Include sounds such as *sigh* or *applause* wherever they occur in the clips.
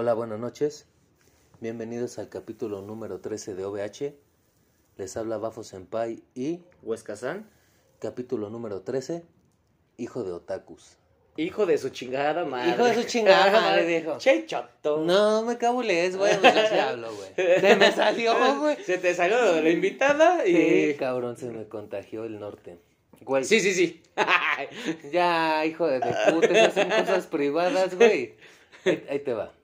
Hola, buenas noches. Bienvenidos al capítulo número 13 de OVH. Les habla Bafo Senpai y Huescazán, capítulo número 13, Hijo de Otakus. hijo de su chingada madre. Hijo de su chingada *laughs* madre, viejo. Che choto. No, me cabules, güey, pues así *laughs* hablo, güey. Se me salió, güey. Se te salió de la invitada y... Sí, cabrón, se me contagió el norte. Güey, Sí, sí, sí. *laughs* ya, hijo de, de puta, esas son cosas privadas, güey. Ahí, ahí te va.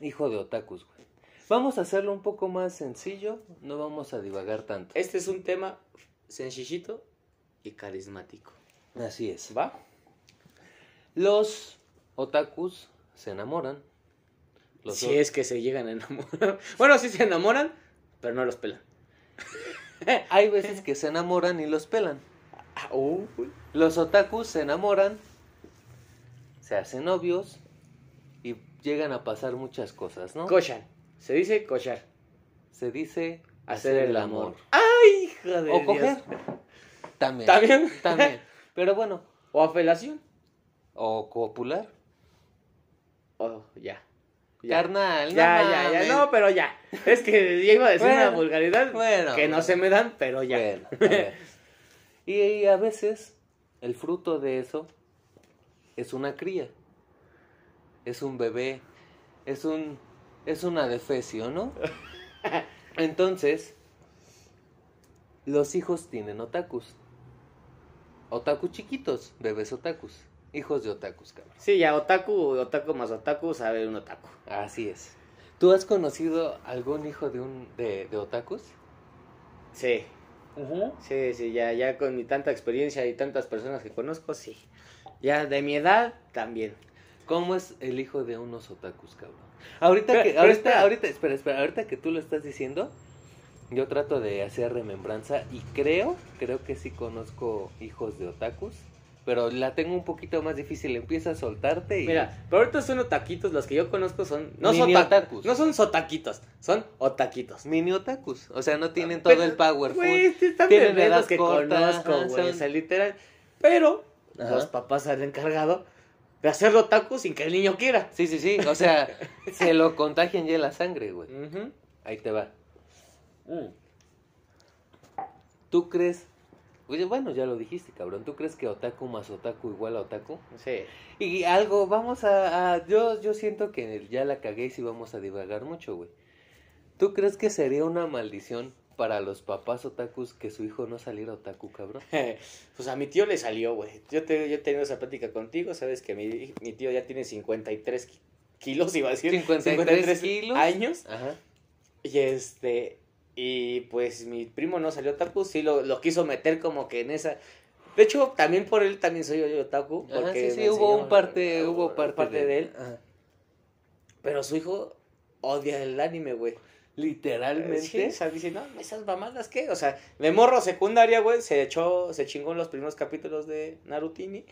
Hijo de otakus, güey. Vamos a hacerlo un poco más sencillo, no vamos a divagar tanto. Este es un tema sencillito y carismático. Así es. ¿Va? Los otakus se enamoran. Los si o- es que se llegan a enamorar. *laughs* Bueno, sí se enamoran, pero no los pelan. *laughs* Hay veces que se enamoran y los pelan. Ah. Los otakus se enamoran, se hacen novios llegan a pasar muchas cosas, ¿no? Cochan. Se dice cochar. Se dice Hacer el amor. ¡Ay, hija de O Dios! coger. También. ¿También? *laughs* También. Pero bueno, O afelación. o copular. Oh, ya. Ya. Carnal, no Ya, ya, ya. No, pero ya. Es que ya iba a decir Bueno, una vulgaridad bueno, que no se me dan, pero ya. Bueno, *laughs* a ver. y, y a veces el fruto de eso es una cría. Es un bebé. Es un es un adefesio, ¿no? *laughs* Entonces, los hijos tienen otakus. Otakus chiquitos, bebés otakus. Hijos de otakus, cabrón. Sí, ya, otaku, otaku más otaku sabe un otaku. Así es. ¿Tú has conocido algún hijo de un de, de otakus? Sí, sí, sí, ya, ya con mi tanta experiencia y tantas personas que conozco, sí. Ya de mi edad, también. ¿Cómo es el hijo de unos otakus, cabrón? Ahorita Pero- que, pero ahorita, espera. ahorita, espera, espera, ahorita que tú lo estás diciendo, yo trato de hacer remembranza y creo, creo que sí conozco hijos de otakus, pero la tengo un poquito más difícil, empieza a soltarte y... Mira, pero ahorita son otaquitos, los que yo conozco son... No Mini son otakus. No son sotaquitos, son otaquitos. Mini otakus, o sea, no tienen todo Pero, el powerful. Güey, Tienen edad los que corta, conozco, güey, son- o sea, literal. Pero Ajá. los papás han encargado de hacerlo otaku sin que el niño quiera. Sí, sí, sí, o sea, *laughs* se lo contagian ya en la sangre, güey. Ahí te va. ¿Tú crees? Oye, bueno, ya lo dijiste, cabrón. ¿Tú crees que otaku más otaku igual a otaku? Sí. Y algo, vamos a... a- yo, yo siento que ya la cagué y sí vamos a divagar mucho, güey. ¿Tú crees que sería una maldición para los papás otakus que su hijo no saliera otaku, cabrón? *laughs* Pues a mi tío le salió, güey. Yo, te, yo he tenido esa plática contigo, sabes que mi, mi tío ya tiene 53 ki- kilos, iba a decir. 53 kilos. años. Ajá. Y este, y pues mi primo no salió otaku, sí lo, lo quiso meter como que en esa... De hecho, también por él también soy yo otaku. Ajá, Porque sí, sí, me hubo enseñó- un parte, hubo parte, de él. Ajá. Pero su hijo odia el anime, güey. Literalmente. Sí, no, esas mamadas, ¿qué? O sea, de morro secundaria, güey, se echó, se chingó en los primeros capítulos de Narutini.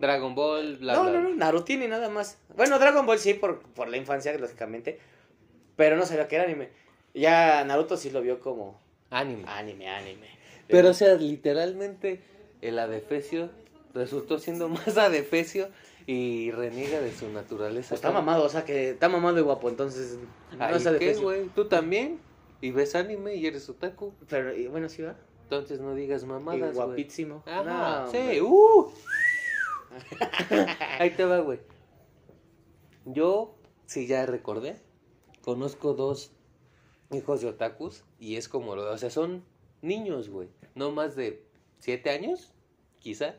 Dragon Ball, bla, no, bla. no, no, Narutini nada más. Bueno, Dragon Ball sí, por, por la infancia, lógicamente. Pero no sabía que era anime. Ya Naruto sí lo vio como Anime. anime, anime. Pero, o sea, literalmente el adefesio resultó siendo *laughs* más adefesio y reniega de su naturaleza. Pues está mamado, o sea que está mamado y guapo, entonces no Ay, ¿qué, güey? ¿Tú también? ¿Y ves anime y eres otaku? Pero y bueno, sí va. Entonces no digas Y mamadas, güey. guapísimo. No, sí, uh. *laughs* Ahí te va, güey. Yo, sí, ya recordé, conozco dos hijos de otakus y es como, lo- o sea, son niños, güey. No más de siete años, quizá.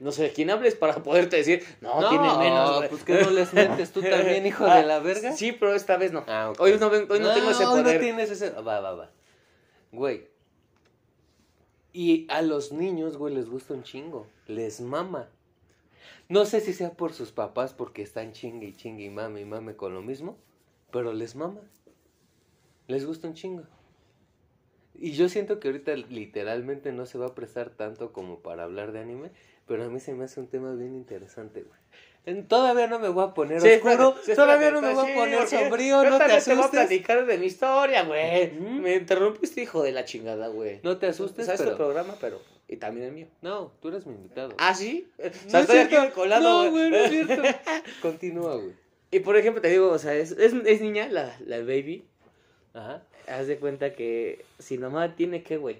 No sé de quién hables para poderte decir, no, tiene menos, güey. pues que no les metes tú también, hijo Ah, de la *laughs* verga. Sí, pero esta vez no. Ah. Hoy no, hoy no tengo ese poder. no tienes ese. Va, va, va. Güey. Y a los niños, güey, les gusta un chingo. Les mama. No sé si sea por sus papás porque están chingue y chingue y mame y mame con lo mismo. Pero les mama. Les gusta un chingo. Y yo siento que ahorita literalmente no se va a prestar tanto como para hablar de anime. Pero a mí se me hace un tema bien interesante, güey. Todavía no me voy a poner Sí, oscuro. sí, todavía no me voy a poner sombrío. No te también te voy a asustes. platicar de mi historia, güey. Ujú. Me interrumpiste, hijo de la chingada, güey. No te asustes, ¿Sabes tu pero... programa? Pero... Y también el mío. No, tú eres mi invitado. ¿Ah, sí? O No sea, *laughs* es estoy aquí cierto. colado, No, güey, no es cierto. *laughs* Continúa, güey. Y por ejemplo, te digo, o sea, es, es, es niña, la, la baby. Ajá. Haz de cuenta que si nomás tiene que, güey.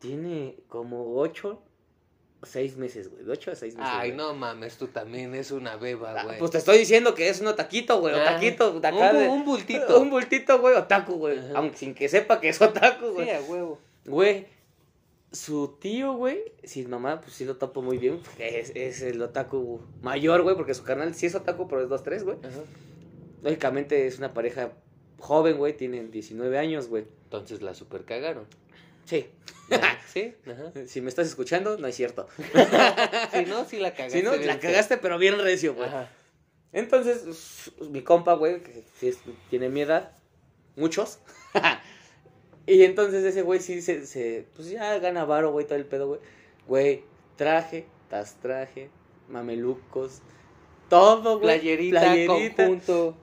Tiene como ocho o seis meses, güey. De ocho a seis meses. Ay, güey. no mames, tú también es una beba, Ah, güey. Pues te estoy diciendo que es un otaquito, güey. Ah, Otaquito. de un, de- un bultito. Un bultito, güey, otaku, güey. Ajá. Aunque sin que sepa que es otaku, güey. Sí, a huevo. Güey, su tío, güey, sin mamá, pues sí lo topo muy bien. Es, es el otaku mayor, güey, porque su canal sí es otaku, pero es 2-3, güey. Ajá. Lógicamente es una pareja joven, güey, tienen 19 años, güey. Entonces la super cagaron. Sí. *laughs* Sí, ajá. Si me estás escuchando, no es cierto. *laughs* Si no, sí la cagaste. *laughs* Si no, la cagaste, pero bien recio, güey. Entonces, mi compa, güey, que es- tiene mi edad, muchos. y entonces ese güey sí se, se, pues ya gana varo, güey, todo el pedo, güey. Güey, traje, tas traje, mamelucos, todo, güey. Playerita, conjunto.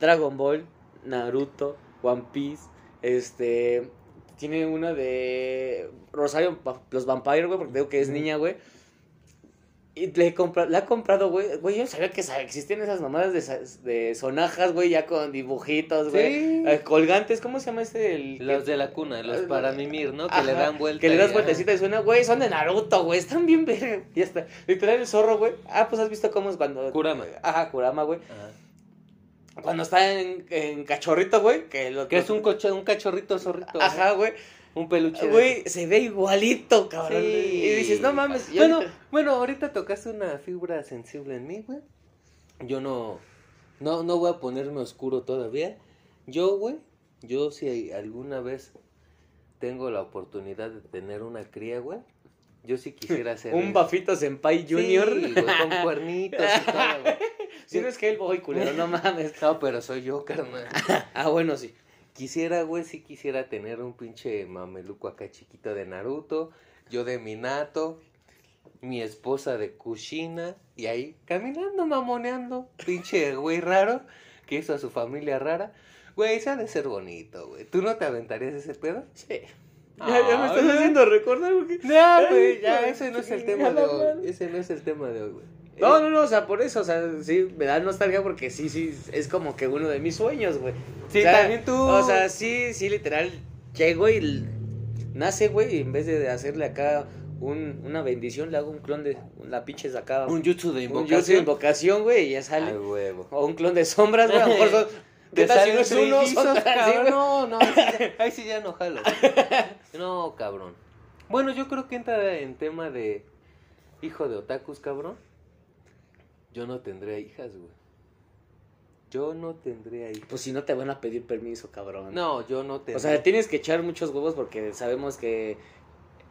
Dragon Ball, Naruto, One Piece, este, tiene una de Rosario, los Vampire, güey, porque digo que es niña, güey. Y le, compra- le ha comprado, güey, güey, yo no sabía que existían esas mamadas de, de sonajas, güey, ya con dibujitos, güey. Sí. Eh, colgantes, ¿cómo se llama este? El, Los de la cuna, los Ah, para mimir, ¿no? Que le dan vuelta. Que le das vueltecita y suena, güey, son de Naruto, güey, están bien verga. Y ya está. Literal el zorro, güey. Ah, pues has visto cómo es cuando. Kurama. Ajá, Kurama, güey. Ajá. Cuando está en, en cachorrito, güey. Que, lo, Que es un, coche, un cachorrito zorrito. Ajá, güey. Un peluche. Güey, se ve igualito, cabrón. Sí. Y dices, no mames. Bueno, ahorita- bueno, ahorita tocaste una fibra sensible en mí, güey. Yo no, no, no voy a ponerme oscuro todavía. Yo, güey, yo si alguna vez tengo la oportunidad de tener una cría, güey, yo sí quisiera *laughs* hacer un eso. Bafito Senpai Sí, Junior. güey, con cuernitos y todo, güey. *laughs* Si no es que el boy culero, no mames. No, pero soy yo, carnal. *laughs* Ah, bueno, sí. Quisiera, güey, sí quisiera tener un pinche mameluco acá chiquito de Naruto, yo de Minato, mi esposa de Kushina, y ahí caminando, mamoneando, pinche güey raro, que hizo a su familia rara. Güey, eso ha de ser bonito, güey. ¿Tú no te aventarías ese pedo? Sí. Ya, ya me estás haciendo recordar, güey. No, güey, ya, ese no es el tema de hoy. Ese no es el tema de hoy, güey. No, Eh, no, no, o sea, por eso, o sea, sí, me da nostalgia porque sí, sí, es como que uno de mis sueños, güey. Sí, O sea, también tú. O sea, sí, sí, literal, llego y nace, güey, y en vez de hacerle acá un, una bendición, le hago un clon de, una pinche acá, un jutsu de un invocación. jutsu de invocación, güey, y ya sale. Ay, huevo. O un clon de sombras, güey, a lo mejor *laughs* son, ¿qué Te tal si no es uno? No, no, ahí sí ya- *laughs* no jalo. *laughs* No, cabrón. Bueno, yo creo que entra en tema de hijo de otakus, cabrón. Yo no tendría hijas, güey. Yo no tendría hijas. Pues si no te van a pedir permiso, cabrón. No, yo no tendría. O sea, tienes que echar muchos huevos porque sabemos que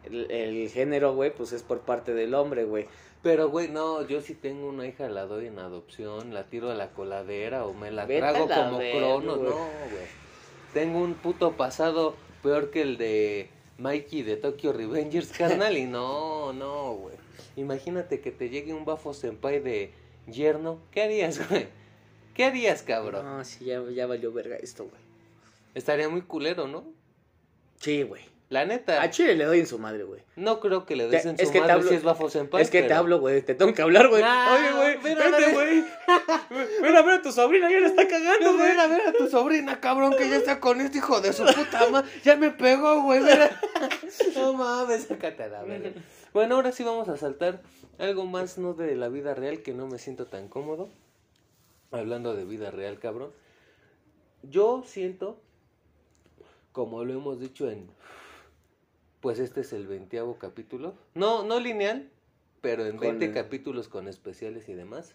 el, el género, güey, pues es por parte del hombre, güey. Pero, güey, no, yo si tengo una hija la doy en adopción, la tiro a la coladera o me la Vete trago la como crono. No, güey. Tengo un puto pasado peor que el de Mikey de Tokyo Revengers, *laughs* carnal, y no, no, güey. Imagínate que te llegue un bafo senpai de yerno. ¿Qué harías, güey? ¿Qué harías, cabrón? No, sí, ya, ya valió verga esto, güey. Estaría muy culero, ¿no? Sí, güey. La neta, A Chile le doy en su madre, güey. no creo que le des Te- en es su te madre hablo- si es bafo senpai. es que te hablo, güey. Te tengo que hablar, güey. Ah, Oye, güey. Vete, güey. Ven a ver a tu sobrina, ya le está cagando, güey. ven a ver a tu sobrina, cabrón, que ya está con este hijo de su puta madre. Ya me pegó, güey. *laughs* No mames, sácate a la verga. Bueno, ahora sí vamos a saltar algo más no de la vida real que no me siento tan cómodo. Hablando de vida real, cabrón. Yo siento, como lo hemos dicho en. Pues este es el veintiavo capítulo. No, no lineal, pero en Con 20 el- capítulos con especiales y demás.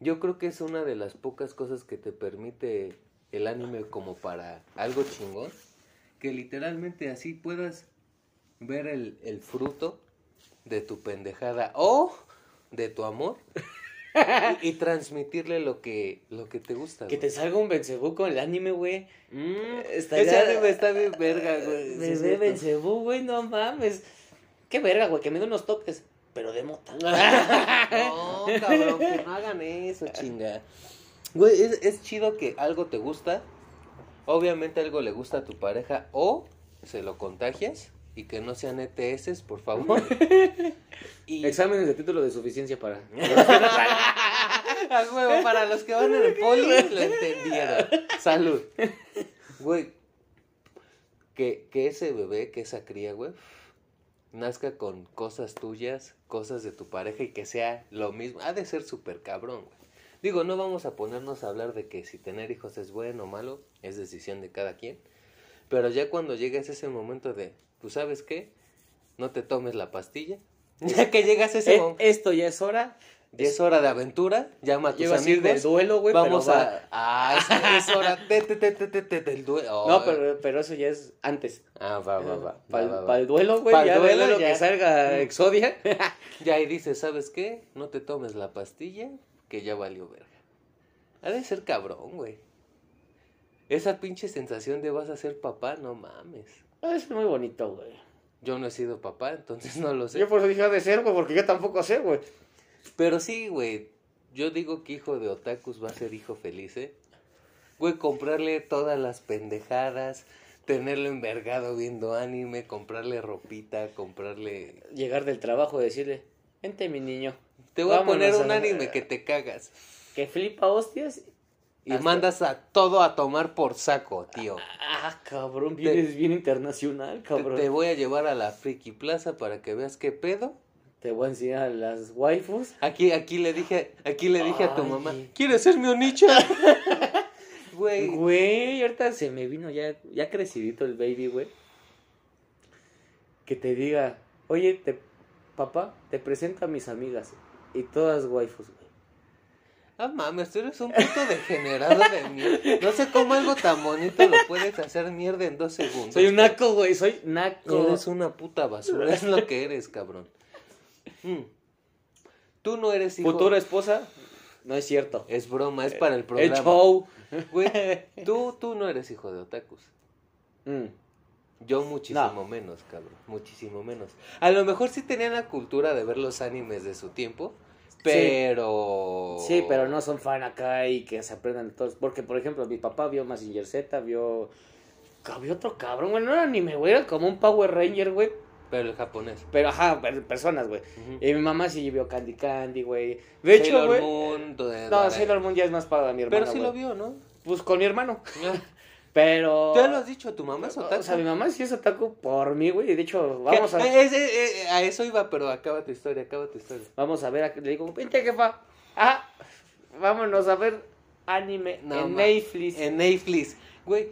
Yo creo que es una de las pocas cosas que te permite el anime como para algo chingón. Que literalmente así puedas ver el, el fruto de tu pendejada o de tu amor *laughs* *laughs* y, y transmitirle lo que, lo que te gusta. Que güey. te salga un Bensebú con el anime, güey. Mm, Ese anime está bien verga, *laughs* güey. Bebé cierto. Bensebú, güey, no mames. Qué verga, güey, que me dé unos toques. Pero de mota. *laughs* No, cabrón, que no hagan eso, chinga. Güey, es, es chido que algo te gusta. Obviamente algo le gusta a tu pareja o se lo contagias y que no sean ETS, por *laughs* favor. Y Exámenes de título de suficiencia para. *laughs* Huevo, para los que van en el poli lo entendieron. Salud. Güey, que, que ese bebé, que esa cría, güey, nazca con cosas tuyas, cosas de tu pareja y que sea lo mismo. Ha de ser súper cabrón, güey. Digo, no vamos a ponernos a hablar de que si tener hijos es bueno o malo, es decisión de cada quien. Pero ya cuando llegues a ese momento de, ¿tú sabes qué? No te tomes la pastilla. *laughs* Ya que llegas a ese Eh, momento, esto ya es hora. ya es hora de aventura, llama a tus Yo iba a decir amigos. del duelo, güey. Vamos pero a... va- Ah, es, es *laughs* hora de, de- de- de- de- de- del duelo. No, pero, pero eso ya es antes. Ah, va, va, va. Para va, va, el, duelo, güey. Ya duelo, duelo, ya. que salga Exodia. *laughs* Ya ahí dices, ¿sabes qué? No te tomes la pastilla, que ya valió verga. Ha de ser cabrón, güey. Esa pinche sensación de vas a ser papá, no mames. Ah, es muy bonito, güey. Yo no he sido papá, entonces no lo sé. Yo por eso dije "Ha de ser, güey, porque yo tampoco sé, güey. Pero sí, güey. Yo digo que hijo de otakus va a ser hijo feliz, ¿eh? Güey, comprarle todas las pendejadas, tenerlo envergado viendo anime, comprarle ropita, comprarle... Llegar del trabajo y decirle, vente mi niño, Te voy a poner un a- anime que te cagas. que flipa hostias. Y Hasta- mandas a todo a tomar por saco, tío. Ah, cabrón, vienes bien internacional, Te, cabrón. te Te, voy a llevar a la Friki Plaza para que veas qué pedo. voy a enseñar las waifus. Aquí, aquí le dije, aquí le dije a tu mamá, ¿quieres ser mi onicha? *laughs* Güey, Güey, ahorita se me vino ya, ya crecidito el baby, güey. Que te diga, oye, te, papá, te presento a mis amigas. Y todas waifus. Ah mames, tú eres un puto degenerado de mierda. No sé cómo algo tan bonito lo puedes hacer mierda en dos segundos. Soy un naco, güey, soy naco. Eres una puta basura, es lo que eres, cabrón. Mm. Tú no eres hijo. Futura esposa, no es cierto. Es broma, es para el El programa. show. Güey, *laughs* tú, tú no eres hijo de otakus. Mm. Yo muchísimo No. menos, cabrón. Muchísimo menos. A lo mejor sí tenían la cultura de ver los animes de su tiempo, pero... Sí, pero no son fan acá y que se aprendan todos. Porque, por ejemplo, mi papá vio Mazinger Z, vio. Vio otro cabrón, güey. No era anime, güey. Era como un Power Ranger, güey. Pero el japonés. Pero, ajá, per- personas, güey. Y mi mamá sí vio Candy Candy, güey. De hecho, güey. No, Sailor Moon ya es más para mi hermano. Pero sí lo vio, ¿no? Pues con mi hermano. *laughs* Pero. Ya lo has dicho, tu mamá es otaku. O sea, mi mamá sí es otaku por mí, güey. Y de hecho, vamos a. Eh, es- eh, eh, a eso iba, pero acaba tu historia, acaba tu historia. Vamos a ver. a- Le digo, vente, jefa. Ah, vámonos a ver anime No, en Netflix. En Netflix. Güey,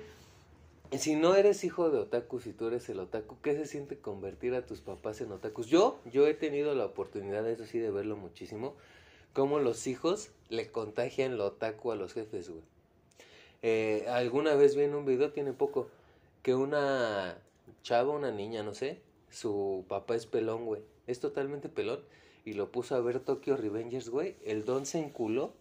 si no eres hijo de otaku, si tú eres el otaku, ¿qué se siente convertir a tus papás en otakus? Yo, yo he tenido la oportunidad, eso sí, de verlo muchísimo, cómo los hijos le contagian lo otaku a los jefes, güey. Eh, alguna vez vi en un video, tiene poco, que una chava, una niña, no sé, su papá es pelón, güey. Es totalmente pelón. Y lo puso a ver Tokyo Revengers, güey. El don se enculó.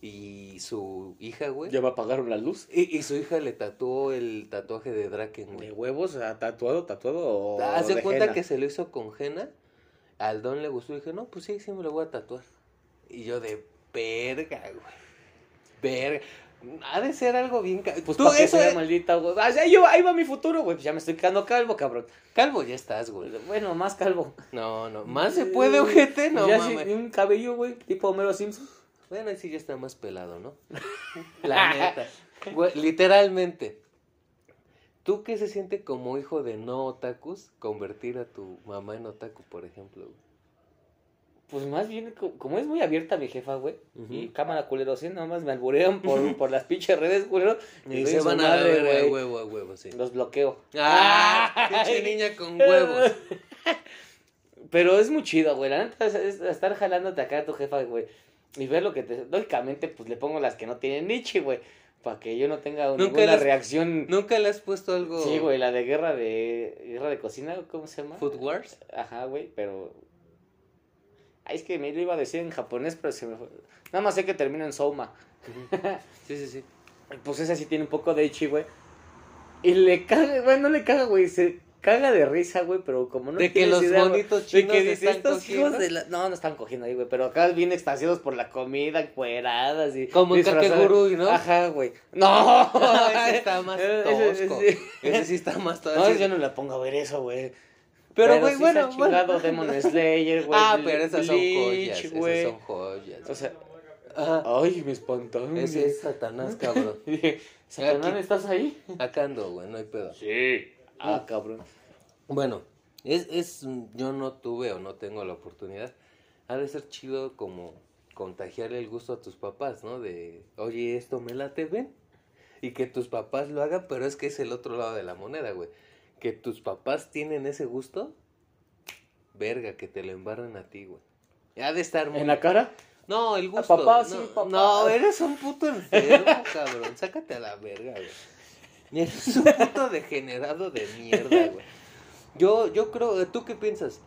Y su hija, güey. Ya me apagaron la luz. Y, y su hija le tatuó el tatuaje de Draken, ¿De güey. huevos? ¿A ¿Tatuado, tatuado o Haz de de cuenta que se lo hizo con henna. Al don le gustó y dije, no, pues sí, sí me lo voy a tatuar. Y yo de verga, güey. Verga. Ha de ser algo bien... Pues Tú, eso es- maldita, güey. Ah, ya, yo- ahí va mi futuro, güey. Pues ya me estoy quedando calvo, cabrón. Calvo ya estás, güey. Bueno, más calvo. No, no. ¿Más se puede, ojete? No, ya mames. sí, un cabello, güey, tipo Homero Simpson. Bueno, ahí sí ya está más pelado, ¿no? *laughs* La neta. Güey, literalmente. ¿Tú qué se siente como hijo de no otakus convertir a tu mamá en otaku, por ejemplo? güey? Pues más bien, co- como es muy abierta mi jefa, güey. Ujú. Y cámara culero, sí, nomás me alburean por, *laughs* por las pinches redes, culero. Y se van a verga, güey. huevo huevo, sí. Los bloqueo. ¡Ah! *laughs* Pinche niña con huevos. *laughs* Pero es muy chido, güey. La neta es, es estar jalándote acá a tu jefa, güey. Y ver lo que te. Lógicamente, pues le pongo las que no tienen niche, güey. Para que yo no tenga Nunca ninguna reacción. ¿Nunca le has puesto algo Sí, güey, la de guerra de. Guerra de cocina, ¿cómo se llama? Food Wars? Ajá, güey, pero. Ay, es que me lo iba a decir en japonés, pero se me fue. Nada más sé que termina en Souma. *laughs* Sí, sí, sí. Pues esa sí tiene un poco de ichi, güey. Y le caga, bueno, no le caga, güey. Se caga de risa, güey, pero como no de que los idea, güey, bonitos de chinos que dice, están estos cogiendo. hijos de la... No, no están cogiendo ahí, güey, pero acá bien extasiados por la comida, cueradas y... Como en. Kakegurui, ¿no? Ajá, güey. ¡No! *laughs* ese está más *laughs* Ese- tosco. ese- Ese sí está más tosco. No, yo no le pongo a ver eso, güey. Pero, güey, sí bueno, se ha chingado bueno. Demon Slayer, güey. Ah, pero esas son joyas, esas son joyas. O sea, Ajá. Ay, me espantaron. Ese es Satanás, cabrón. Y *laughs* dije, Satanás, Aquí. ¿estás ahí? Acá ando, güey, no hay pedo. Sí. Ah, cabrón. Bueno, es, es, yo no tuve o no tengo la oportunidad. Ha de ser chido como contagiarle el gusto a tus papás, ¿no? De, oye, esto me late, ven. Y que tus papás lo hagan, pero es que es el otro lado de la moneda, güey. Que tus papás tienen ese gusto, verga, que te lo embarren a ti, güey. Ha de estar muy... ¿En la cara? No, el gusto. papá, no, sí, papá. No, eres un puto enfermo, *laughs* cabrón. Sácate a la verga, güey. Eres un puto degenerado de mierda, güey. Yo, yo creo, ¿tú qué piensas?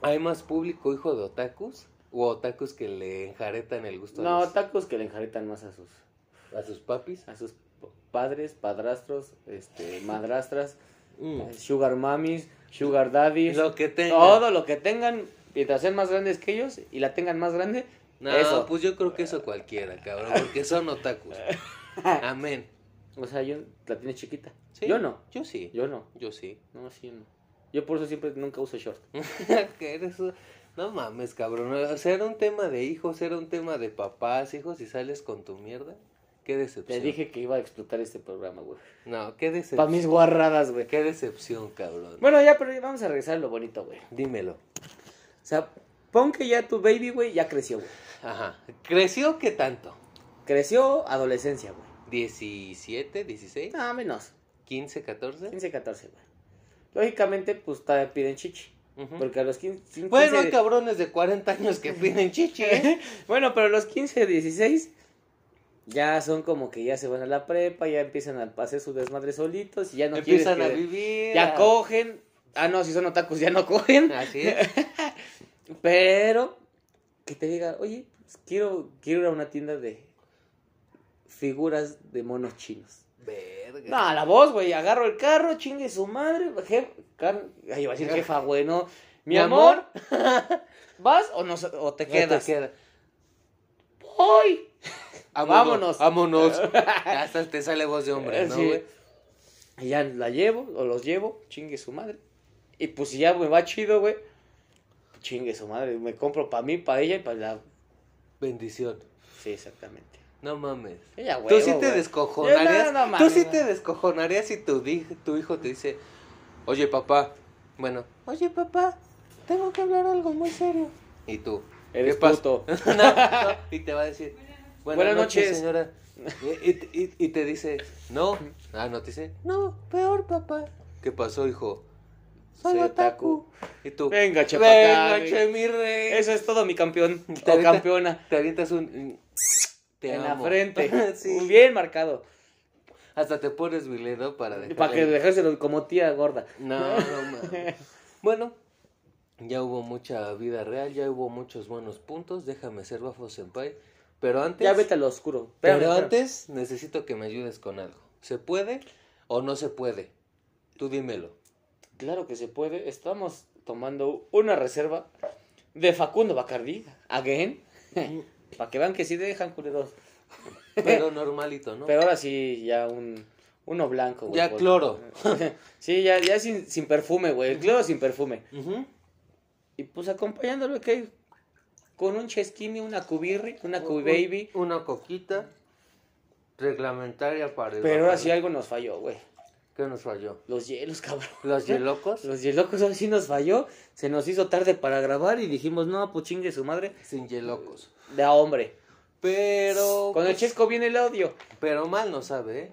¿Hay más público hijo de otakus? ¿O otakus que le enjaretan el gusto No, a, los- tacos que le enjaretan más a sus, a sus papis? a sus padres, padrastros, este, madrastras, Mm. sugar mamis, sugar daddies. Lo que tenga. Todo lo que tengan, mientras sean más grandes que ellos y la tengan más grande, No, eso. pues yo creo que eso cualquiera, cabrón, porque son otakus. *laughs* Amén. O sea, yo la tiene chiquita. Sí, Yo no. Yo sí. Yo no. Yo sí. No, sí, yo no. Yo por eso siempre nunca uso short. *laughs* que eres No mames, cabrón. O sea, era un tema de hijos, era un tema de papás, hijos, y sales con tu mierda. Qué Te decepción. dije que iba a explotar este programa, güey. No, qué Para decepción. mis guarradas, güey. Qué decepción, cabrón. Bueno, ya, pero vamos a regresar a lo bonito, güey. Dímelo. O sea, pon que ya tu baby, güey, ya creció, güey. Ajá. ¿Creció qué tanto? Creció adolescencia, güey. ¿17, 16, No, menos. 15, 14? 15, 14, güey. Lógicamente, pues todavía piden chichi. Porque a los 15. 15 Bueno, hay cabrones de 40 años que piden chichi, ¿eh? *laughs* bueno, pero a los 15, 16 ya son como que ya se van a la prepa, ya empiezan a hacer su desmadre solitos y ya no Empiezan quieres a vivir. Ya a- cogen. Ah, no, si son otakus ya no cogen. Así es. *laughs* Pero que te diga, oye, pues, quiero, quiero ir a una tienda de figuras de monos chinos. Verga. No, la voz, güey, agarro el carro, chingue su madre, jef, car- ay, iba a decir jefa, güey, no. Mi, Mi amor, *laughs* ¿vas o, no, o te quedas? te queda. ¡Voy! Vámonos. Vámonos. *laughs* Hasta te sale voz de hombre, ¿no, Sí. güey? Y ya la llevo, o los llevo, chingue su madre. Y pues si ya me va chido, güey, chingue su madre, me compro para mí, para ella y para la... Bendición. Sí, exactamente. No mames. Ella, Tú huevo, sí te güey. descojonarías. Yo no, no Tú sí no. te descojonarías si tu, hijo te dice, oye papá, bueno, oye papá, tengo que hablar algo muy serio. Y tú, Eres puto. *laughs* No, no, y te va a decir, buenas, Buenas noches, noches". señora. Y, y- y- y te dice, no. Ah, no, te dice, no, peor papá. ¿Qué pasó, hijo? Soy otaku. Y tú, Venga, chepa venga, che, mi rey. Eso es todo, mi campeón. Te O avienta- campeona. Te avientas un... Te en amo. la frente. *laughs* sí. Bien marcado. Hasta te pones Viledo para dejarle- Para que dejárselo como tía gorda. No, no mames. *laughs* Bueno, ya hubo mucha vida real, ya hubo muchos buenos puntos. Déjame ser Bafo Senpai. Pero antes. Ya vete a lo oscuro. pero Espérame, antes necesito que me ayudes con algo. ¿Se puede o no se puede? Tú dímelo. Claro que se puede. Estamos tomando una reserva de Facundo Bacardí. Again. *laughs* Para que vean que sí dejan culeros. Pero *laughs* normalito, ¿no? Pero ahora sí, ya un. Uno blanco, güey. Ya por- cloro. *laughs* sí, ya, ya sin, sin perfume, güey. El cloro sin perfume. Y pues acompañándolo, que Con un chesquini, una cubirri, una cubaby. Un- Una coquita reglamentaria para el Pero ahora sí algo nos falló, güey. ¿Qué nos falló? Los hielos, cabrón. ¿Los hielocos? *laughs* Los hielocos ahora sí nos falló. Se nos hizo tarde para grabar y dijimos, no, pues chingue su madre. Sin hielocos. De a hombre. Pero. Con el pues, chesco viene el odio. Pero mal no sabe, ¿eh?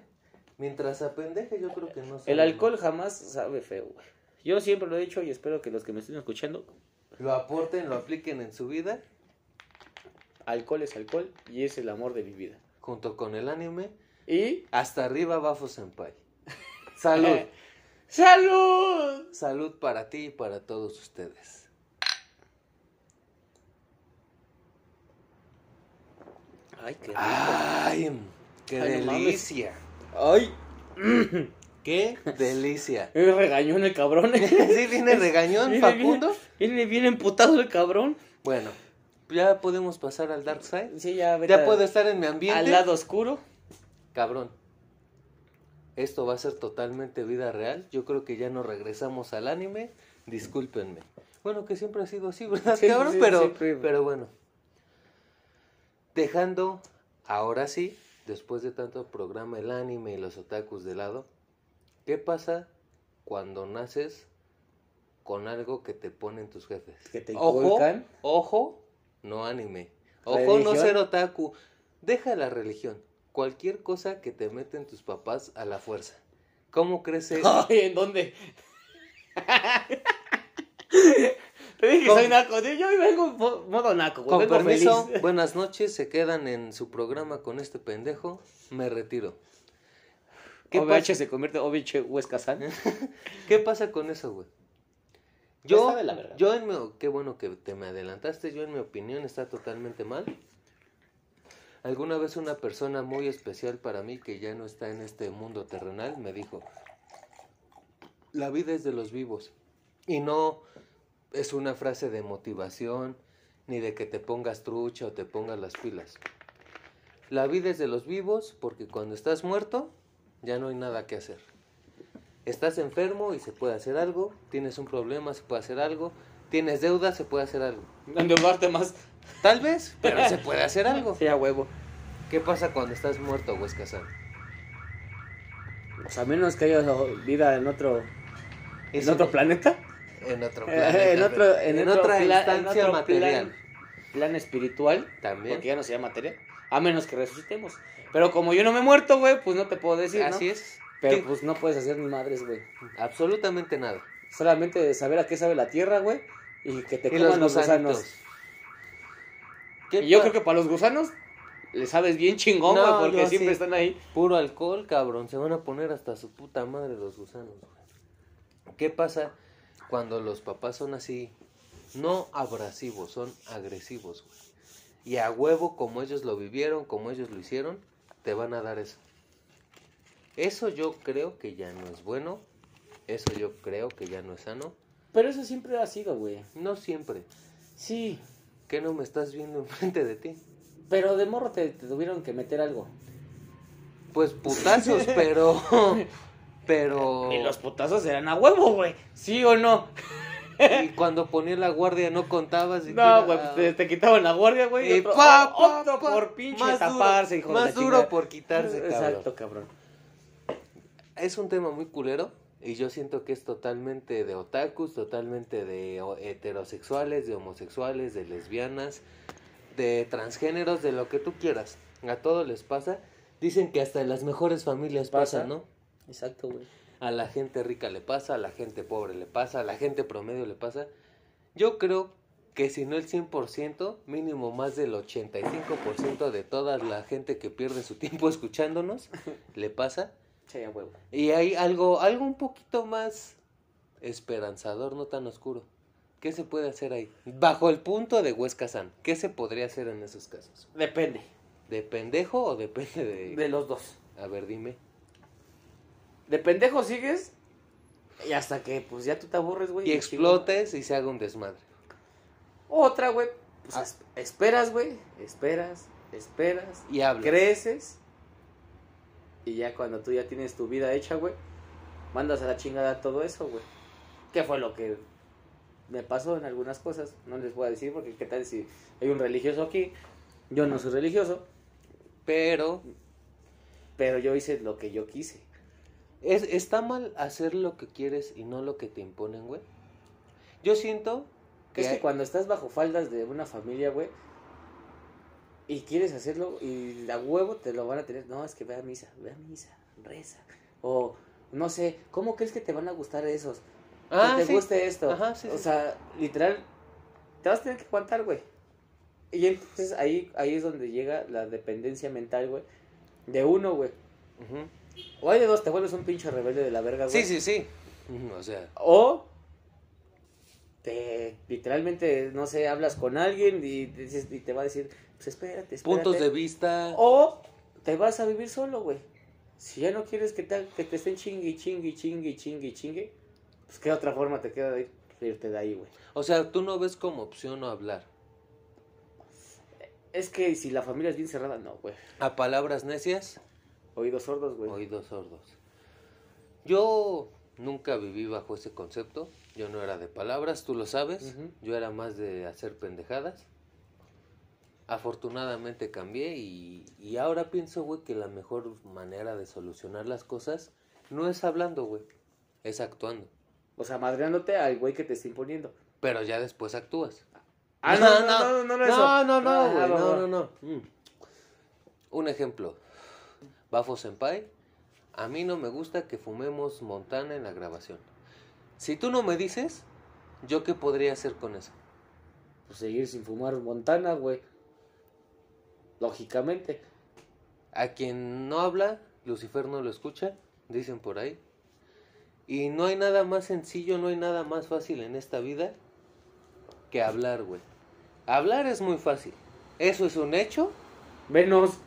Mientras apendeje, yo creo que no sabe. El alcohol jamás sabe feo, güey. Yo siempre lo he dicho y espero que los que me estén escuchando, Lo aporten, lo apliquen en su vida, alcohol es alcohol y es el amor de mi vida. junto con el anime. Y... Hasta arriba, Bafo Senpai. *laughs* Salud. *laughs* ¡Salud! Salud para ti y para todos ustedes. Ay, qué rico. ¡Ay! ¡Qué Ay, no mames. delicia! Ay, *clears throat* ¡Qué delicia! *laughs* me regañó el cabrón. ¿Sí viene regañón, Viene Facundo? Bien, viene bien emputado el cabrón. Bueno, ya podemos pasar al Dark Side. Sí, ya, puedo estar en mi ambiente. al lado oscuro. Cabrón. Esto va a ser totalmente vida real. Yo creo que ya no regresamos al anime. Discúlpenme. Bueno, que siempre ha sido así, ¿verdad, *laughs* Sí, cabrón? sí, pero, siempre. pero bueno. Dejando, ahora sí, después de tanto programa el anime y los otakus de lado, ¿qué pasa cuando naces con algo que te ponen tus jefes? Que te ojo, no anime. Ojo, no ser otaku. Deja la religión. Cualquier cosa que te meten tus papás a la fuerza. ¿Cómo crece? *laughs* Ay, ¿en dónde? *laughs* Te dije que soy naco. Yo hoy vengo en mo- modo naco. Con Vengo permiso, feliz. *laughs* buenas noches. Se quedan en su programa con este pendejo. Me retiro. ¿Qué OVH pasa? se convierte en OVH Huesca. ¿Qué pasa con eso, güey? Yo, de la verga. yo en mi, qué bueno que te me adelantaste, yo en mi opinión está totalmente mal. Alguna vez una persona muy especial para mí que ya no está en este mundo terrenal me dijo, la vida es de los vivos y no es una frase de motivación ni de que te pongas trucha o te pongas las pilas. La vida es de los vivos porque cuando estás muerto ya no hay nada que hacer. Estás enfermo y se puede hacer algo, tienes un problema, se puede hacer algo, tienes deuda, se puede hacer algo. Endeudarte más. Tal vez, pero se puede hacer algo. *laughs* Sí, a huevo. ¿Qué pasa cuando estás muerto? O sea, a menos que haya vida en otro, en otro planeta. En otro Eh, *laughs* planeta, en otro, en en otro otra pla- instancia en otro material. Plan, plan espiritual. También. Porque ya no se llama materia. A menos que resucitemos. Pero como yo no me he muerto, güey, pues no te puedo decir, ¿no? Así es. Pero ¿Qué? pues no puedes hacer ni madres, güey. Absolutamente nada. Solamente saber a qué sabe la tierra, güey. Y que te coman los gusanos. gusanitos. ¿Qué Y yo creo que para los gusanos le sabes bien chingón, güey, No, porque siempre están ahí. Puro alcohol, cabrón. Se van a poner hasta su puta madre los gusanos. güey. ¿Qué pasa cuando los papás son así? No abrasivos, son agresivos, güey. Y a huevo, como ellos lo vivieron, como ellos lo hicieron, te van a dar eso. Eso yo creo que ya no es bueno. Eso yo creo que ya no es sano. Pero eso siempre ha sido, güey. No siempre. Sí. ¿Qué no me estás viendo enfrente de ti? Pero de morro te, te tuvieron que meter algo. Pues putazos, *laughs* pero... Pero... Y los putazos eran a huevo, güey. ¿Sí o no? *laughs* Y cuando ponía la guardia no contabas. No, siquiera, güey, ah, te, te quitaban la guardia, güey. y Y otro, pa, pa, otro pa, por pinche más taparse, hijo de Más duro por quitarse, cabrón. Exacto, cabrón. Es un tema muy culero y yo siento que es totalmente de otakus, totalmente de heterosexuales, de homosexuales, de lesbianas, de transgéneros, de lo que tú quieras. A todos les pasa. Dicen que hasta en las mejores familias Pasa. pasa, ¿no? Exacto, güey. A la gente rica le pasa, a la gente pobre le pasa, a la gente promedio le pasa. Yo creo que si no el 100%, mínimo más del 85% de toda la gente que pierde su tiempo escuchándonos, *laughs* le pasa. Sí, a huevo. Y hay algo, algo un poquito más esperanzador, no tan oscuro. ¿Qué se puede hacer ahí? Bajo el punto de Huesca San, ¿qué se podría hacer en esos casos? Depende. ¿De pendejo o depende de...? De los dos. A ver, dime. De pendejo sigues y hasta que pues ya tú te aburres, güey. Y y explotes y se haga un desmadre. Otra, güey. Pues Ah. es- esperas, güey. Esperas, esperas. Y hablas. Creces. Y ya cuando tú ya tienes tu vida hecha, güey. Mandas a la chingada todo eso, güey. ¿Qué fue lo que me pasó en algunas cosas? No les voy a decir porque qué tal si hay un religioso aquí. Yo no soy religioso, Pero pero yo hice lo que yo quise. ¿es, ¿está mal hacer lo que quieres y no lo que te imponen, güey? Yo siento que... Es que hay- cuando estás bajo faldas de una familia, güey, y quieres hacerlo y a huevo te lo van a tener. No, es que ve a misa, ve a misa, reza. O no sé, ¿cómo crees que te van a gustar esos? Ah, que te sí. guste esto. Ajá, sí, o sí. sea, literal, te vas a tener que aguantar, güey. Y entonces ahí, ahí es donde llega la dependencia mental, güey, de uno, güey. O hay de dos, te vuelves un pinche rebelde de la verga, güey. Sí, sí, sí. O sea, O te literalmente, no sé, hablas con alguien y, dices- y te va a decir, pues espérate, espérate. puntos de vista... O te vas a vivir solo, güey. Si ya no quieres que te, que te estén chingue, chingue, chingue, chingue, chingue, pues qué otra forma te queda de ir- de irte de ahí, güey. O sea, tú no ves como opción no hablar. Es que si la familia es bien cerrada, no, güey. A palabras necias, Oídos sordos, güey. oídos sordos. Yo nunca viví bajo ese concepto. Yo no era de palabras, tú lo sabes. Yo era más de hacer pendejadas. Afortunadamente cambié y, y ahora pienso, güey, que la mejor manera de solucionar las cosas no es hablando, güey, es actuando. O sea, madreándote al güey que te está imponiendo. Pero ya después actúas. Ah, no, no, no, no, no, no, no, no, Ah, güey, va, no, va. no, no. Mm. Un ejemplo. Bafo Senpai, a mí no me gusta que fumemos montana en la grabación. Si tú no me dices, ¿yo qué podría hacer con eso? Pues seguir sin fumar Montana, güey. Lógicamente. A quien no habla, Lucifer no lo escucha, dicen por ahí. Y no hay nada más sencillo, no hay nada más fácil en esta vida que hablar, güey. Hablar es muy fácil. Eso es un hecho. Menos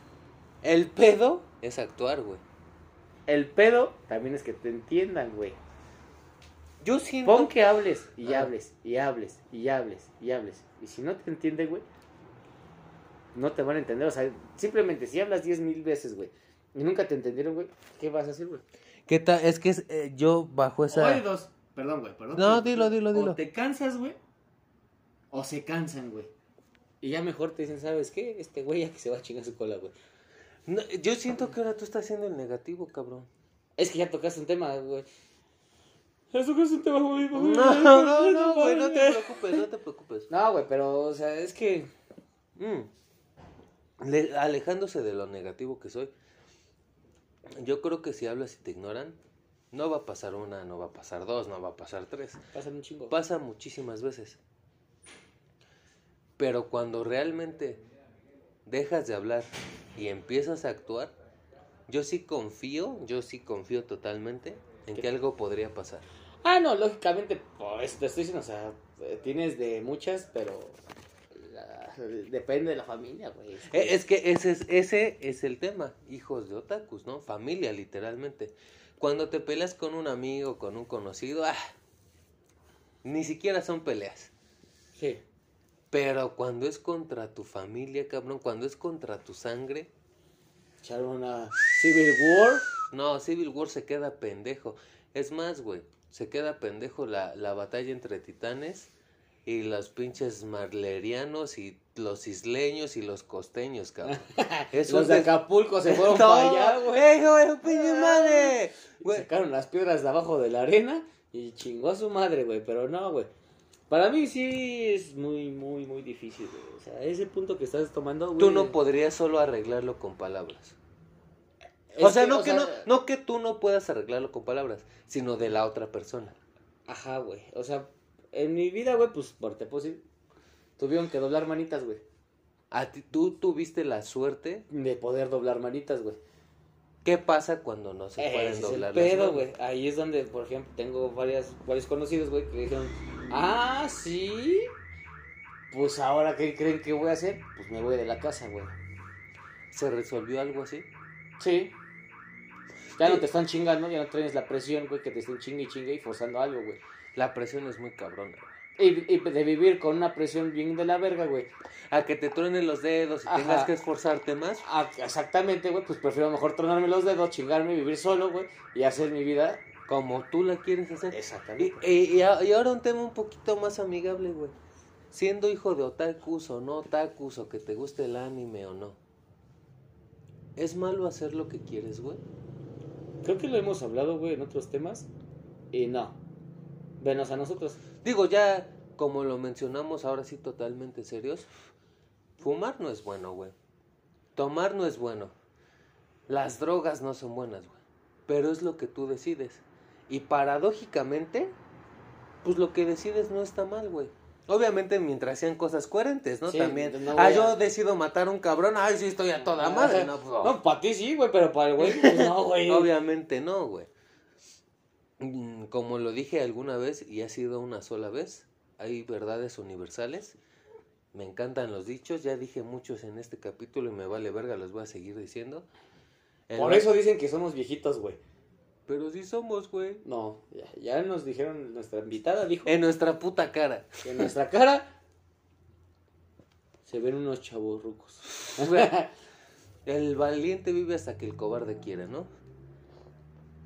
El pedo es actuar, güey. el pedo, también es que te entiendan, güey. Yo siento... Pon que hables y hables y hables y hables y hables. Y si no te entienden, güey, no te van a entender. O sea, simplemente si hablas diez mil veces, güey, y nunca te entendieron, güey, ¿qué vas a hacer, güey? ¿Qué tal? Es que es, eh, yo bajo esa... O hay dos. Perdón, güey, perdón. No, dilo, dilo, dilo. O te cansas, güey. O se cansan, güey. Y ya mejor te dicen, ¿sabes qué? Este güey ya que se va a chingar su cola, güey. No, yo siento que ahora tú estás haciendo el negativo, cabrón. Es que ya tocaste un tema, güey. Ya tocaste un tema, güey. No, no, no, güey, no te preocupes, no te preocupes. No, güey, pero, o sea, es que... Mm. Le- alejándose de lo negativo que soy, yo creo que si hablas y te ignoran, no va a pasar una, no va a pasar dos, no va a pasar tres. Pasan un chingo. Pasa muchísimas veces. Pero cuando realmente dejas de hablar y empiezas a actuar, yo sí confío, yo sí confío totalmente en que algo podría pasar. Ah, no, lógicamente, pues te estoy diciendo, o sea, tienes de muchas, pero la- depende de la familia, güey. Eh, Es que ese es, ese es el tema, hijos de otakus, ¿no? Familia, literalmente. Cuando te peleas con un amigo, con un conocido, ah, ni siquiera son peleas. Sí. Pero cuando es contra tu familia, cabrón, cuando es contra tu sangre, Echar una Civil War. no, Civil War se queda pendejo. Es más, güey, se queda pendejo la, la batalla entre titanes y los pinches marlerianos y los isleños y los costeños, cabrón. *laughs* Es Los de Acapulco se fueron *laughs* No, para allá, güey. ¡Ey, güey, pinche madre! Güey, Sacaron las piedras de abajo de la arena y chingó a su madre, güey. Pero no, güey. Para mí sí es muy, muy, muy difícil, güey. O sea, ese punto que estás tomando, güey. Tú no podrías solo arreglarlo con palabras. es o sea, que, no o que sea, no, no que tú no puedas arreglarlo con palabras, sino de la otra persona. Ajá, güey. O sea, en mi vida, güey, pues, por te puedo decir, tuvieron que doblar manitas, güey. A ti, tú tuviste la suerte. De poder doblar manitas, güey. ¿Qué pasa cuando no se Ese pueden es el doblar las pedo, manos? güey. Ahí es donde, por ejemplo, tengo varias, varios conocidos, güey, que dijeron, ah, sí. Pues ahora, ¿qué creen que voy a hacer? Pues me voy de la casa, güey. ¿Se resolvió algo así? Sí. Ya no te están chingando, ya no tienes la presión, güey, que te estén chingue y chingue y forzando algo, güey. La presión es muy cabrona. güey. Y, y de vivir con una presión bien de la verga, güey. A que te truenen los dedos y Ajá. tengas que esforzarte más. Ah, exactamente, güey, pues prefiero mejor tronarme los dedos, chingarme, vivir solo, güey, y hacer mi vida. Como tú la quieres hacer. Exactamente. y- y y ahora un tema un poquito más amigable, güey. Siendo hijo de otakus o no otakus, o que te guste el anime o no. ¿Es malo hacer lo que quieres, güey? Creo que lo hemos hablado, güey, en otros temas. Y no. Venos a nosotros. Digo, ya como lo mencionamos ahora sí totalmente serios, fumar no es bueno, güey. Tomar no es bueno. Las drogas no son buenas, güey. Pero es lo que tú decides. Y paradójicamente, pues lo que decides no está mal, güey. Obviamente mientras sean cosas coherentes, ¿no? Sí, También. no ah, a- yo decido matar a un cabrón. Ay, sí, estoy a toda madre. No, pues, No, para ti sí, güey, pero para el güey, pues no, güey. *laughs* Obviamente no, güey. Mm, Como lo dije alguna vez y ha sido una sola vez, hay verdades universales. Me encantan los dichos, ya dije muchos en este capítulo y me vale verga, los voy a seguir diciendo. El Por eso dicen que somos viejitos, güey. Pero sí somos, güey. No, ya, ya nos dijeron, nuestra invitada dijo En nuestra puta cara. en nuestra cara se ven unos chavos rucos. *laughs* El valiente vive hasta que el cobarde quiera, ¿no?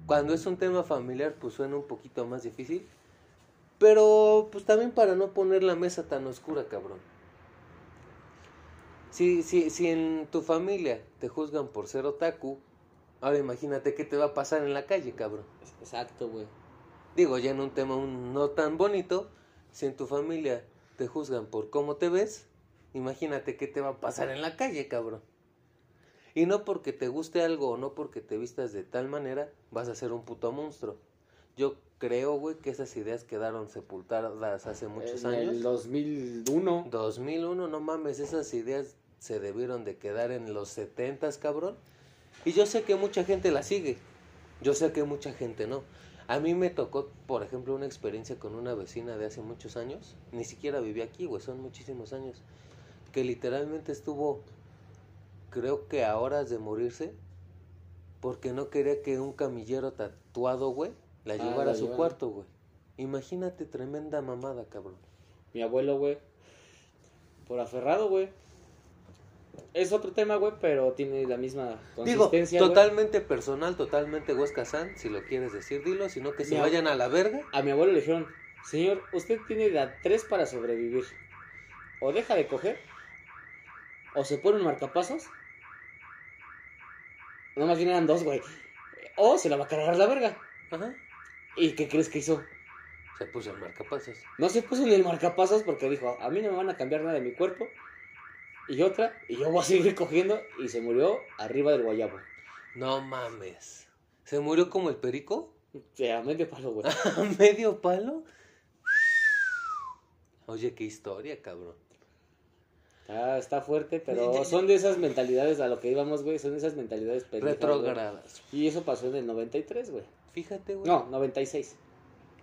Cuando es un tema familiar, pues suena un poquito más difícil. Pero, pues también para no poner la mesa tan oscura, cabrón. Si, si, si en tu familia te juzgan por ser otaku, ahora imagínate qué te va a pasar en la calle, cabrón. Exacto, güey. Digo, ya en un tema un- no tan bonito, si en tu familia te juzgan por cómo te ves, imagínate qué te va a pasar en la calle, cabrón. Y no porque te guste algo o no porque te vistas de tal manera, vas a ser un puto monstruo. Yo creo, güey, que esas ideas quedaron sepultadas hace muchos en años. el 2001. 2001, no mames, esas ideas se debieron de quedar en los 70, cabrón. Y yo sé que mucha gente la sigue. Yo sé que mucha gente no. A mí me tocó, por ejemplo, una experiencia con una vecina de hace muchos años. Ni siquiera vivía aquí, güey, son muchísimos años. Que literalmente estuvo, creo que a horas de morirse, porque no quería que un camillero tatuado, güey, la Ah, llevara la a su llevara. cuarto, güey. Imagínate, tremenda mamada, cabrón. Mi abuelo, güey. Por aferrado, güey. Es otro tema, güey, pero tiene la misma Digo, consistencia. güey. totalmente personal, totalmente Huesca San, si lo quieres decir, dilo, sino que se Mi vayan a la verga. A mi abuelo le dijeron, señor, usted tiene la 3 para sobrevivir. O deja de coger, o se pone un marcapasos. No más bien eran dos, güey. O se la va a cargar la verga. Ajá. ¿Y qué crees que hizo? Se puso el marcapasos. No se puso ni el marcapasos porque dijo, a mí no me van a cambiar nada de mi cuerpo. Y otra, y yo voy a seguir cogiendo. Y se murió arriba del guayabo. No mames. ¿Se murió como el perico? O sea, medio palo, güey. *laughs* ¿A medio palo? Oye, qué historia, cabrón. Está, está fuerte, pero son de esas mentalidades a lo que íbamos, güey. Son de esas mentalidades pendejas, güey. Retrógradas. Y eso pasó en el 93, güey. Fíjate, güey. No, 96.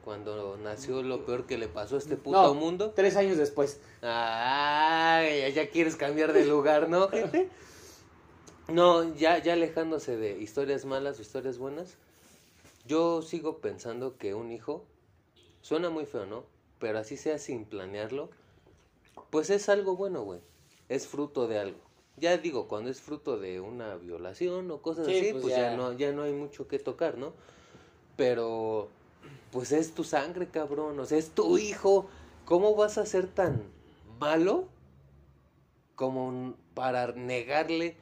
Cuando nació lo peor que le pasó a este puto No. mundo. Tres años después. Ay, ya quieres cambiar de lugar, ¿no, gente? *laughs* No, ya, ya alejándose de historias malas o historias buenas, yo sigo pensando que un hijo, suena muy feo, ¿no? Pero así sea sin planearlo, pues es algo bueno, güey. Es fruto de algo. Ya digo, cuando es fruto de una violación o cosas Sí, así, pues pues, ya. ya. no, ya no hay mucho que tocar, ¿no? Pero, pues es tu sangre, cabrón, o sea, es tu hijo. ¿Cómo vas a ser tan malo como para negarle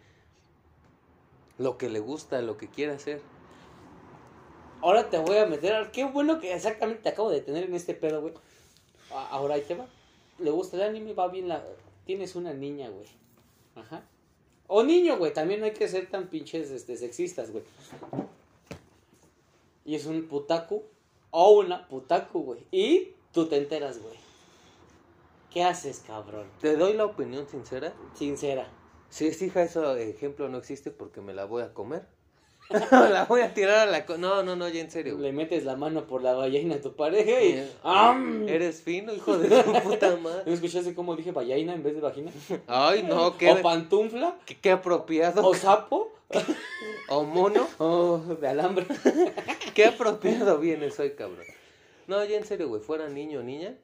lo que le gusta, lo que quiere hacer? Ahora te voy a meter. Qué bueno que exactamente te acabo de tener en este pedo, güey. Ahora ahí te va. Le gusta el anime, va bien la. Tienes una niña, güey. Ajá. O niño, güey. También no hay que ser tan pinches este, sexistas, güey. Y es un putaku. O una putaku, güey. Y tú te enteras, güey. ¿Qué haces, cabrón? Te doy la opinión sincera. Sincera. Si es hija, ese ejemplo no existe porque me la voy a comer. *laughs* la voy a tirar a la... co- no, no, no, ya en serio. güey. Le metes la mano por la vallaina a tu pareja y. Eh, ¡Am! Eres fino, hijo de tu puta *laughs* ¿No madre. escuchaste cómo dije vallaina en vez de vagina? Ay, no, ¿O qué, pantufla? qué, qué apropiado. ¿O sapo? *laughs* O mono. ¿O de alambre? Qué apropiado vienes hoy, cabrón. No, ya en serio, güey, fuera niño o niña,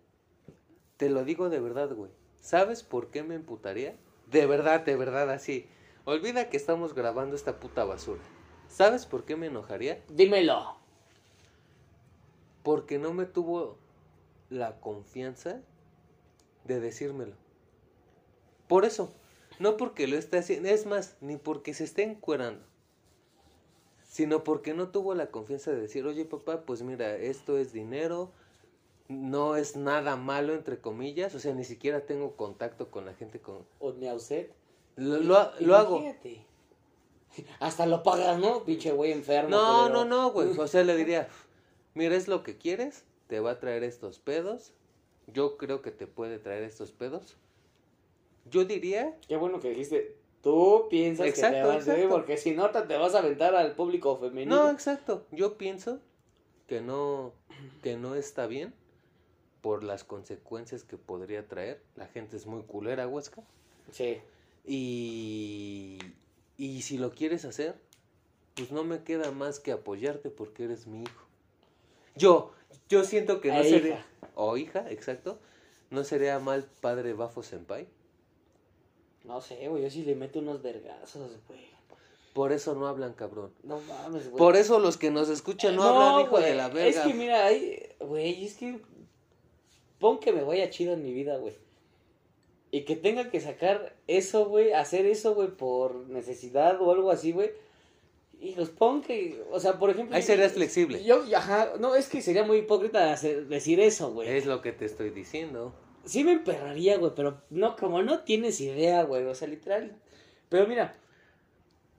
te lo digo de verdad, güey. ¿Sabes por qué me emputaría? De verdad, de verdad, así. Olvida que estamos grabando esta puta basura. ¿Sabes por qué me enojaría? Dímelo. Porque no me tuvo la confianza de decírmelo. Por eso, no porque lo esté haciendo, es más, ni porque se esté encuerando, sino porque no tuvo la confianza de decir, oye papá, pues mira, esto es dinero, no es nada malo, entre comillas, o sea, ni siquiera tengo contacto con la gente con... O Neauset. Lo, lo, lo hago. Hasta lo pagas, ¿no? Pinche güey enfermo. No, no, no, güey. *laughs* O sea, le diría, mira, es lo que quieres, te va a traer estos pedos. Yo creo que te puede traer estos pedos. Yo diría, Qué bueno que dijiste. Tú piensas que te vas a porque si no te te vas a aventar al público femenino. no, exacto. Yo pienso que no, que no está bien por las consecuencias que podría traer. La gente es muy culera, Huesca. Sí. Y, y si lo quieres hacer, pues no me queda más que apoyarte porque eres mi hijo. Yo, yo siento que no E sería... hija. O hija, exacto. No sería mal padre Bafo Senpai. No sé, güey. Yo sí le meto unos vergazos, güey. Por eso no hablan, cabrón. No mames, güey. Por eso los que nos escuchan no, hablan, hijo de la verga. Es que mira, güey, es que pon que me vaya chido en mi vida, güey. Y que tenga que sacar eso, güey, hacer eso, güey, por necesidad o algo así, güey. Hijos, pon que, o sea, por ejemplo... Ahí serías flexible. Yo, ajá, no, es que sería muy hipócrita hacer- decir eso, güey. Es lo que te estoy diciendo. Sí me emperraría, güey, pero no, como no tienes idea, güey, o sea, literal. Pero mira,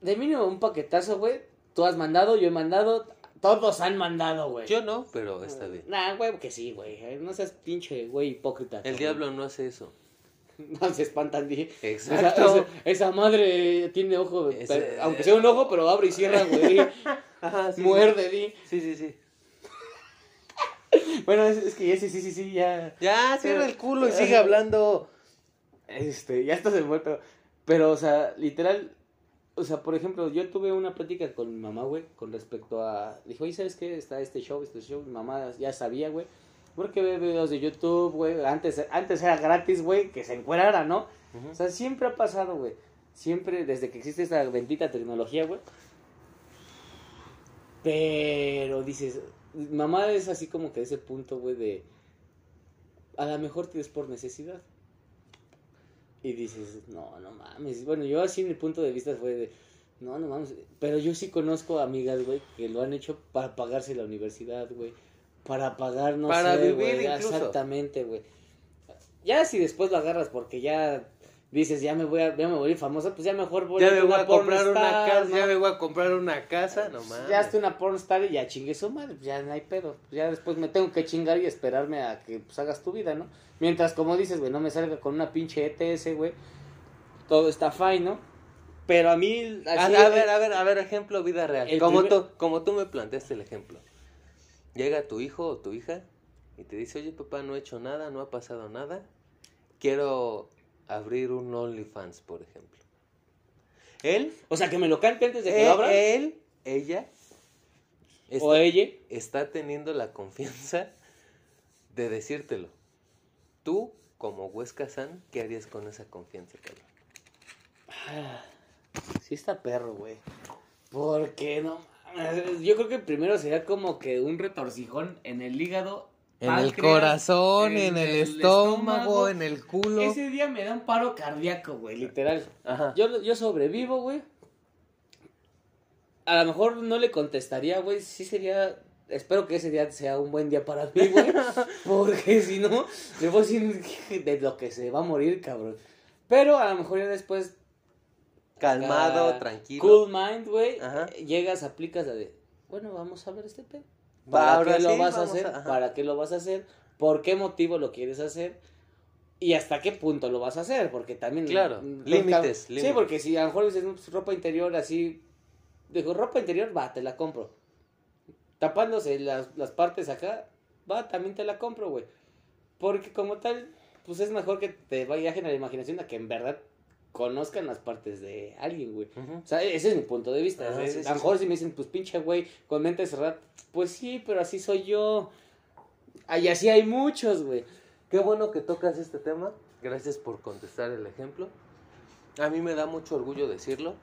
de mínimo un paquetazo, güey, tú has mandado, yo he mandado, todos han mandado, güey. Yo no, pero está bien. Nah, güey, que sí, güey, eh, no seas pinche, güey, hipócrita. El diablo no hace eso. *laughs* No se espantan, dije. Exacto. Esa, esa- esa madre tiene ojo, pero- aunque sea un ojo, pero abre y cierra, güey. *laughs* Ajá, sí, Muerde, di. Sí, sí, sí. Bueno, es, es que ese sí, sí, sí, ya. Ya, cierra el culo y sigue hablando. Este, ya está se fue, pero, pero, o sea, literal, o sea, por ejemplo, yo tuve una plática con mi mamá, güey, con respecto a, dijo, oye, ¿sabes qué? Está este show, este show, mi mamá ya sabía, güey, porque ve videos de YouTube, güey, antes, antes era gratis, güey, que se encuerara, ¿no? O sea, siempre ha pasado, güey, siempre, desde que existe esta bendita tecnología, güey, pero dices, mamá es así como que ese punto, güey, de, a lo mejor tienes por necesidad. Y dices, no, no mames. Bueno, yo así mi punto de vista fue de, no, no mames. Pero yo sí conozco amigas, güey, que lo han hecho para pagarse la universidad, güey. Para pagar, no Para sé, vivir incluso. Exactamente, güey. Ya si después lo agarras porque ya dices, ya me voy a, ya me voy a ir famosa, pues ya mejor voy Ya me voy a comprar una casa, ¿no? ya me voy a comprar una casa, no mames. Ya estoy una pornstar y ya chingue su madre, pues ya no hay pedo. Ya después me tengo que chingar y esperarme a que pues hagas tu vida, ¿no? Mientras, como dices, güey, no me salga con una pinche ETS, güey. Todo está fine, ¿no? Pero a mí... A, así, a ver, a ver, a ver, ejemplo, vida real. Como, primer- tú, como tú me planteaste el ejemplo. Llega tu hijo o tu hija y te dice, oye papá, no he hecho nada, no ha pasado nada. Quiero abrir un OnlyFans, por ejemplo. Él, O sea, que me lo cante antes de que lo abran. él, él, ella, o está, ella. está teniendo la confianza de decírtelo. Tú, como Huesca San, ¿qué harías con esa confianza, cabrón? Sí está perro, güey. Porque no... *laughs* Yo creo que primero sería como que un retorcijón en el hígado. En el corazón, en, el, estómago, en el culo. Ese día me da un paro cardíaco, güey, literal. Ajá. Yo, yo sobrevivo, güey. A lo mejor no le contestaría, güey. Sí sería. Espero que ese día sea un buen día para mí, güey. *laughs* Porque si no, le voy a decir de lo que se va a morir, cabrón. Pero a lo mejor ya después. Calmado, acá, tranquilo. Cool mind, güey. Llegas, aplicas la de. Bueno, vamos a ver este pedo. ¿Para qué lo vas a hacer? a-. ¿Para qué lo vas a hacer? ¿Por qué motivo lo quieres hacer? ¿Y hasta qué punto lo vas a hacer? Porque también... Claro, límites, Sí, porque si a lo mejor dices "No, pues, ropa interior así... Digo, ropa interior, va, te la compro. Tapándose las, las partes acá, va, también te la compro, güey. Porque como tal, pues es mejor que te vayan a la imaginación a que en verdad conozcan las partes de alguien, güey. Ujú. O sea, ese es mi punto de vista. Es- sí, a lo mejor si me dicen, pues pinche güey, con mente cerrada, pues sí, pero así soy yo. Ay, así hay muchos, güey. Qué bueno que tocas este tema. Gracias por contestar el ejemplo. A mí me da mucho orgullo decirlo.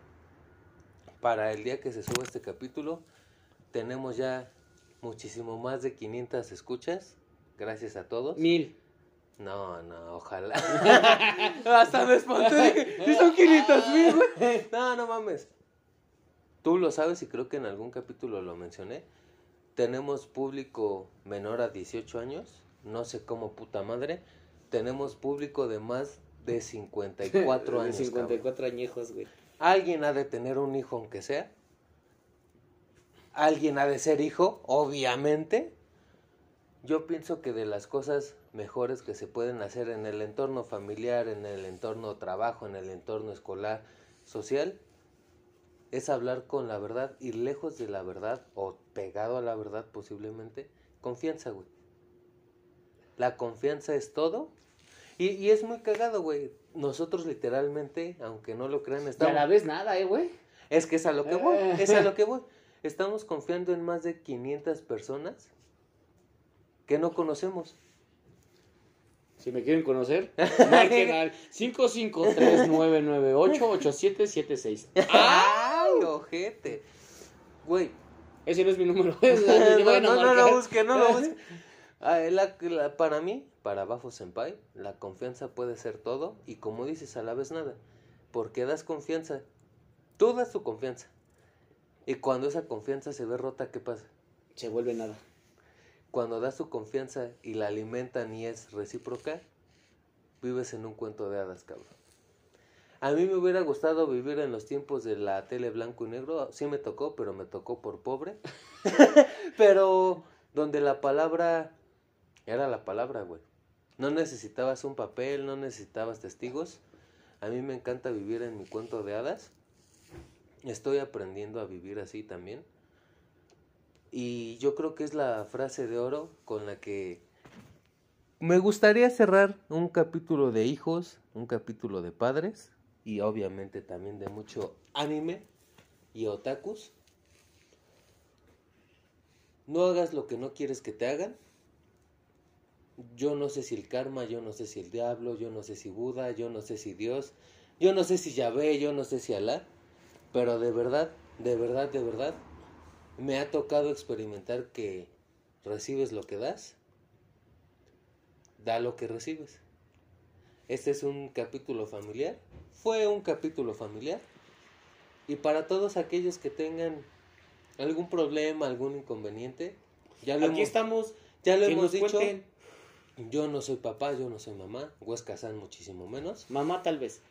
Para el día que se suba este capítulo, tenemos ya muchísimo más de 500 escuchas. Gracias a todos. Mil. No, no, ojalá. *laughs* Hasta me espanté. ¿Y son 500 mil, güey? *laughs* No, no mames. Tú lo sabes y creo que en algún capítulo lo mencioné. Tenemos público menor a 18 años. No sé cómo puta madre. Tenemos público de más de 54 De *laughs* años. cabrón. 54 añejos, güey. Alguien ha de tener un hijo aunque sea. Alguien ha de ser hijo, obviamente. Yo pienso que de las cosas mejores que se pueden hacer en el entorno familiar, en el entorno trabajo, en el entorno escolar, social, es hablar con la verdad, ir lejos de la verdad o pegado a la verdad posiblemente. Confianza, güey. La confianza es todo. Y, y es muy cagado, güey. Nosotros literalmente, aunque no lo crean, Y a estamos... la vez nada, eh, güey. Es que es a lo que voy, es a *laughs* lo que voy. Estamos confiando en más de 500 personas que no conocemos. Si me quieren conocer, *laughs* marquen al 553-998-8776. ¡Ay, ojete! Güey, Ese no es mi número. *laughs* *laughs* no, no, no lo busque, no lo busque. Ah, la- la- para mí, para Bafo Senpai, la confianza puede ser todo y como dices, a la vez nada. Porque das confianza. Tú das tu confianza. Y cuando esa confianza se ve rota, ¿qué pasa? Se vuelve nada. Cuando das tu confianza y la alimentan y es recíproca, vives en un cuento de hadas, cabrón. A mí me hubiera gustado vivir en los tiempos de la tele blanco y negro. Sí me tocó, pero me tocó por pobre. *laughs* pero donde la palabra era la palabra, güey. No necesitabas un papel, no necesitabas testigos. A mí me encanta vivir en mi cuento de hadas. Estoy aprendiendo a vivir así también. Y yo creo que es la frase de oro con la que me gustaría cerrar un capítulo de hijos, un capítulo de padres y obviamente también de mucho anime y otakus. No hagas lo que no quieres que te hagan. Yo no sé si el karma, yo no sé si el diablo, yo no sé si Buda, yo no sé si Dios, yo no sé si Yahvé, yo no sé si Alá, pero de verdad, de verdad, de verdad, me ha tocado experimentar que recibes lo que das, da lo que recibes. Este es un capítulo familiar, fue un capítulo familiar, y para todos aquellos que tengan algún problema, algún inconveniente, ya lo Aquí hemos, estamos. ya lo hemos dicho. cuenten. Yo no soy papá, yo no soy mamá, Huesca San muchísimo menos. Mamá, tal vez.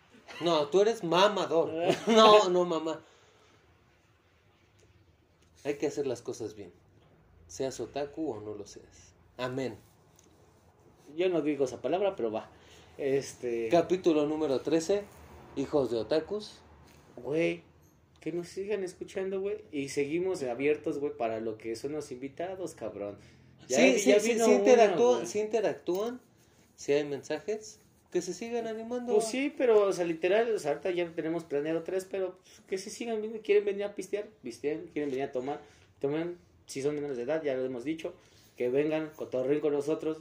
No, tú eres mamador. *laughs* No, no, mamá. Hay que hacer las cosas bien. Seas otaku o no lo seas. Amén. Yo no digo esa palabra, pero va. Este. Capítulo número 13. Hijos de otakus. Güey, que nos sigan escuchando, güey. Y seguimos abiertos, güey, para lo que son los invitados, cabrón. Ya- sí, sí, ya sí, sí uno, interactúan, sí interactúan. Si hay mensajes, que se sigan animando. Pues sí, pero, o sea, literal, o sea, ahorita ya tenemos planeado tres, pero pues, que se sigan viendo. ¿Quieren venir a pistear? Pistean. ¿Quieren venir a tomar? Tomen. Si son menores de edad, ya lo hemos dicho. Que vengan, cotorren con nosotros.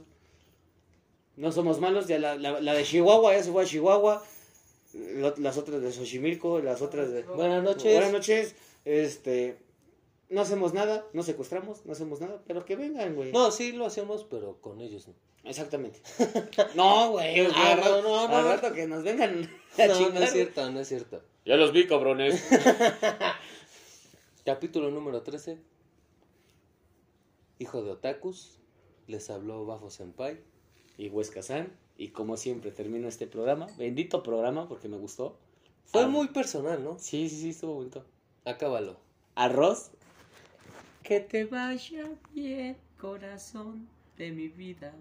No somos malos. Ya la, la, la de Chihuahua ya se fue a Chihuahua. Lo- Las otras de Xochimilco, las otras de... Buenas noches. Buenas noches. Este... No hacemos nada, no secuestramos, no hacemos nada, pero que vengan, güey. No, sí lo hacemos, pero con ellos no. Exactamente. *laughs* No, güey. Ah, al no, rato- no, no. al rato que nos vengan a *laughs* No, es cierto, no es cierto. Ya los vi, cabrones. *laughs* Capítulo número 13. Hijo de otakus. Les habló Bajo Senpai. y Huesca San. Y como siempre termino este programa. Bendito programa porque me gustó. Fue Ah. muy personal, ¿no? Sí, sí, sí, estuvo bonito. Acábalo. Arroz. Que te vaya bien, corazón de mi vida.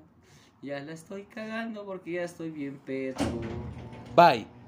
Ya la estoy cagando porque ya estoy bien pedo. Bye.